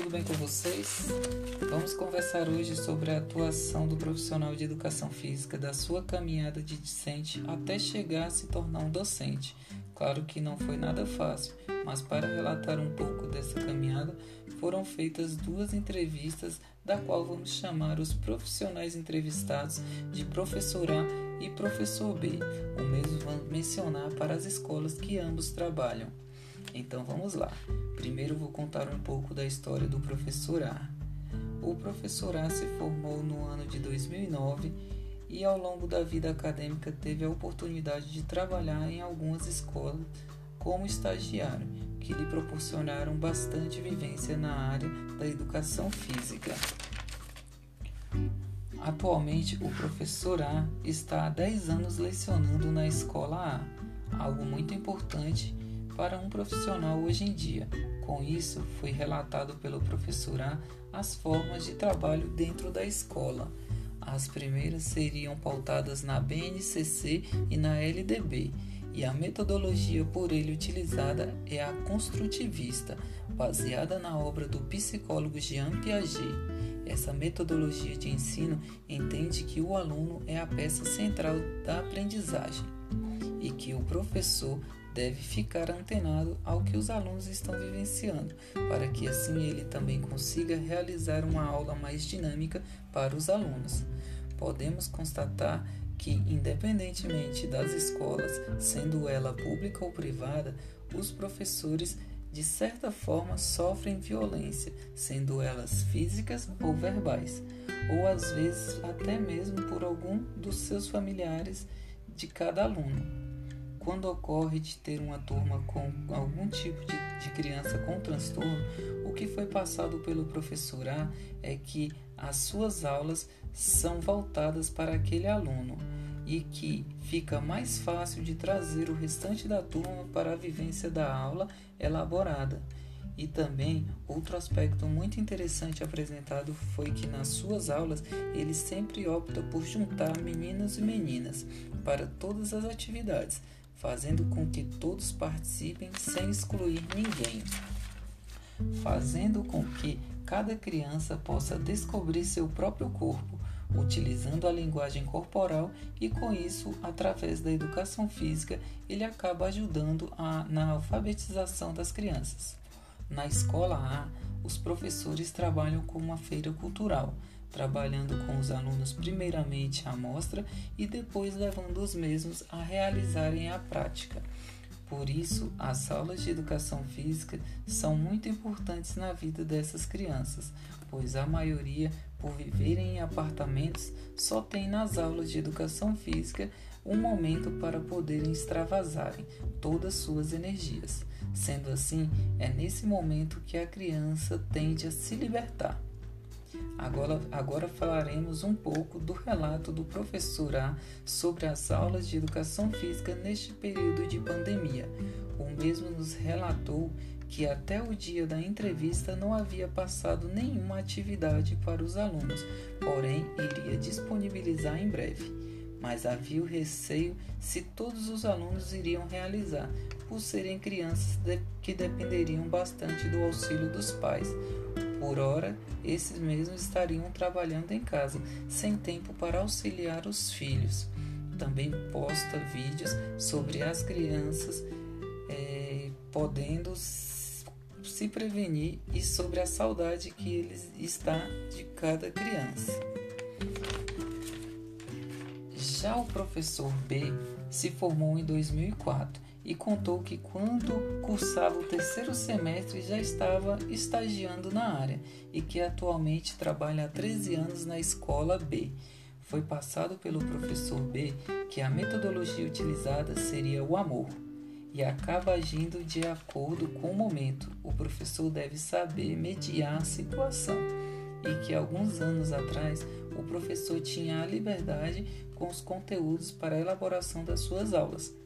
tudo bem com vocês? Vamos conversar hoje sobre a atuação do profissional de educação física da sua caminhada de discente até chegar a se tornar um docente. Claro que não foi nada fácil, mas para relatar um pouco dessa caminhada, foram feitas duas entrevistas, da qual vamos chamar os profissionais entrevistados de professor A e professor B. O mesmo vamos mencionar para as escolas que ambos trabalham. Então vamos lá. Primeiro vou contar um pouco da história do professor A. O professor A se formou no ano de 2009 e ao longo da vida acadêmica teve a oportunidade de trabalhar em algumas escolas como estagiário, que lhe proporcionaram bastante vivência na área da educação física. Atualmente, o professor A está há 10 anos lecionando na escola A, algo muito importante para um profissional hoje em dia. Com isso, foi relatado pelo professor A as formas de trabalho dentro da escola. As primeiras seriam pautadas na BNCC e na LDB, e a metodologia por ele utilizada é a construtivista, baseada na obra do psicólogo Jean Piaget. Essa metodologia de ensino entende que o aluno é a peça central da aprendizagem e que o professor deve ficar antenado ao que os alunos estão vivenciando, para que assim ele também consiga realizar uma aula mais dinâmica para os alunos. Podemos constatar que, independentemente das escolas, sendo ela pública ou privada, os professores de certa forma sofrem violência, sendo elas físicas ou verbais, ou às vezes até mesmo por algum dos seus familiares de cada aluno. Quando ocorre de ter uma turma com algum tipo de, de criança com transtorno, o que foi passado pelo professor A é que as suas aulas são voltadas para aquele aluno e que fica mais fácil de trazer o restante da turma para a vivência da aula elaborada. E também outro aspecto muito interessante apresentado foi que nas suas aulas ele sempre opta por juntar meninos e meninas para todas as atividades, fazendo com que todos participem sem excluir ninguém, fazendo com que cada criança possa descobrir seu próprio corpo, utilizando a linguagem corporal e com isso, através da educação física, ele acaba ajudando a, na alfabetização das crianças. Na escola A, os professores trabalham com uma feira cultural, trabalhando com os alunos primeiramente a amostra e depois levando os mesmos a realizarem a prática. Por isso, as aulas de educação física são muito importantes na vida dessas crianças, pois a maioria, por viverem em apartamentos, só tem nas aulas de educação física um momento para poderem extravasarem todas suas energias. Sendo assim, é nesse momento que a criança tende a se libertar. Agora, agora falaremos um pouco do relato do professor A sobre as aulas de educação física neste período de pandemia. O mesmo nos relatou que até o dia da entrevista não havia passado nenhuma atividade para os alunos, porém iria disponibilizar em breve. Mas havia o receio se todos os alunos iriam realizar, por serem crianças que dependeriam bastante do auxílio dos pais. Por ora, esses mesmos estariam trabalhando em casa, sem tempo para auxiliar os filhos. Também posta vídeos sobre as crianças é, podendo se prevenir e sobre a saudade que eles está de cada criança. Já o professor B se formou em 2004 e contou que quando cursava o terceiro semestre já estava estagiando na área e que atualmente trabalha há 13 anos na escola B. Foi passado pelo professor B que a metodologia utilizada seria o amor e acaba agindo de acordo com o momento. O professor deve saber mediar a situação e que alguns anos atrás o professor tinha a liberdade com os conteúdos para a elaboração das suas aulas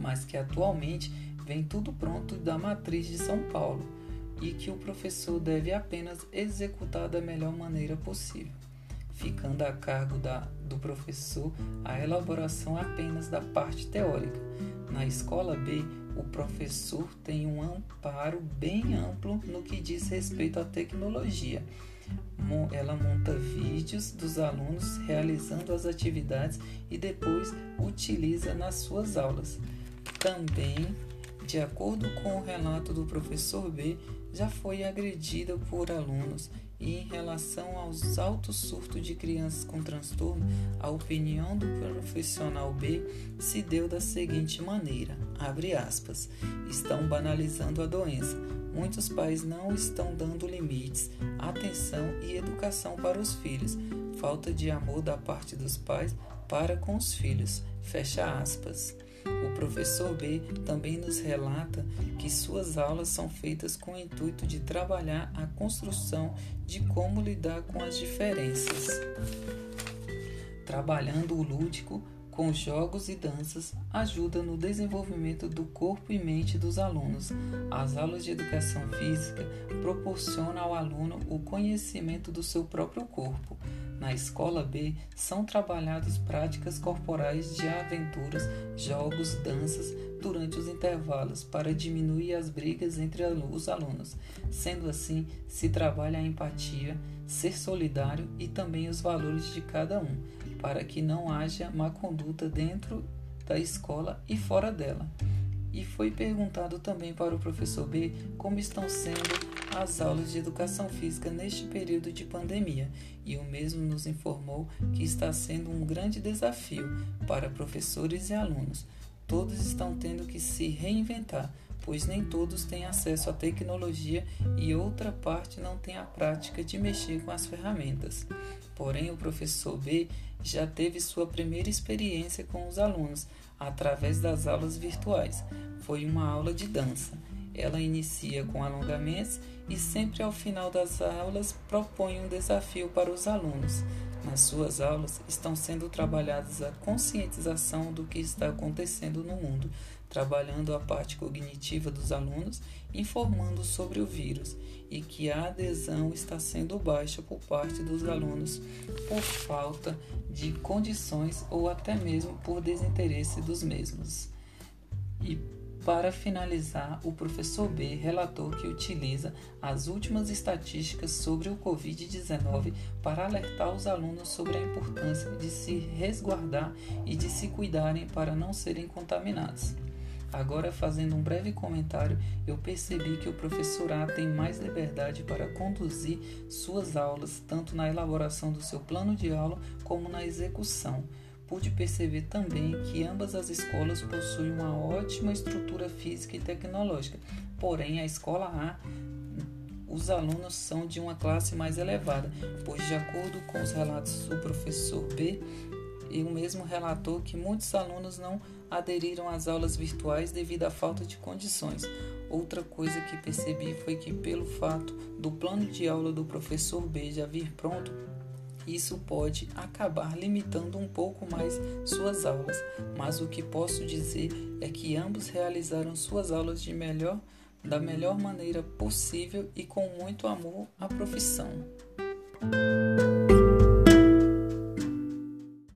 mas que atualmente vem tudo pronto da matriz de São Paulo e que o professor deve apenas executar da melhor maneira possível, ficando a cargo da, do professor a elaboração apenas da parte teórica. Na escola B, o professor tem um amparo bem amplo no que diz respeito à tecnologia. Ela monta vídeos dos alunos realizando as atividades e depois utiliza nas suas aulas. Também, de acordo com o relato do professor B, já foi agredida por alunos e em relação aos altos surtos de crianças com transtorno, a opinião do profissional B se deu da seguinte maneira: abre aspas, estão banalizando a doença. Muitos pais não estão dando limites, atenção e educação para os filhos. Falta de amor da parte dos pais para com os filhos. Fecha aspas. O professor B também nos relata que suas aulas são feitas com o intuito de trabalhar a construção de como lidar com as diferenças. Trabalhando o lúdico com jogos e danças ajuda no desenvolvimento do corpo e mente dos alunos. As aulas de educação física proporcionam ao aluno o conhecimento do seu próprio corpo na escola B são trabalhadas práticas corporais de aventuras, jogos, danças durante os intervalos para diminuir as brigas entre os alunos. Sendo assim, se trabalha a empatia, ser solidário e também os valores de cada um, para que não haja má conduta dentro da escola e fora dela. E foi perguntado também para o professor B como estão sendo as aulas de educação física neste período de pandemia, e o mesmo nos informou que está sendo um grande desafio para professores e alunos. Todos estão tendo que se reinventar, pois nem todos têm acesso à tecnologia e outra parte não tem a prática de mexer com as ferramentas. Porém, o professor B já teve sua primeira experiência com os alunos através das aulas virtuais. Foi uma aula de dança. Ela inicia com alongamentos e sempre ao final das aulas propõe um desafio para os alunos. Nas suas aulas estão sendo trabalhadas a conscientização do que está acontecendo no mundo, trabalhando a parte cognitiva dos alunos, informando sobre o vírus e que a adesão está sendo baixa por parte dos alunos por falta de condições ou até mesmo por desinteresse dos mesmos. E para finalizar, o professor B relatou que utiliza as últimas estatísticas sobre o Covid-19 para alertar os alunos sobre a importância de se resguardar e de se cuidarem para não serem contaminados. Agora, fazendo um breve comentário, eu percebi que o professor A tem mais liberdade para conduzir suas aulas, tanto na elaboração do seu plano de aula como na execução pude perceber também que ambas as escolas possuem uma ótima estrutura física e tecnológica. Porém, a escola A, os alunos são de uma classe mais elevada, pois, de acordo com os relatos do professor B, ele mesmo relatou que muitos alunos não aderiram às aulas virtuais devido à falta de condições. Outra coisa que percebi foi que, pelo fato do plano de aula do professor B já vir pronto, isso pode acabar limitando um pouco mais suas aulas, mas o que posso dizer é que ambos realizaram suas aulas de melhor, da melhor maneira possível e com muito amor à profissão.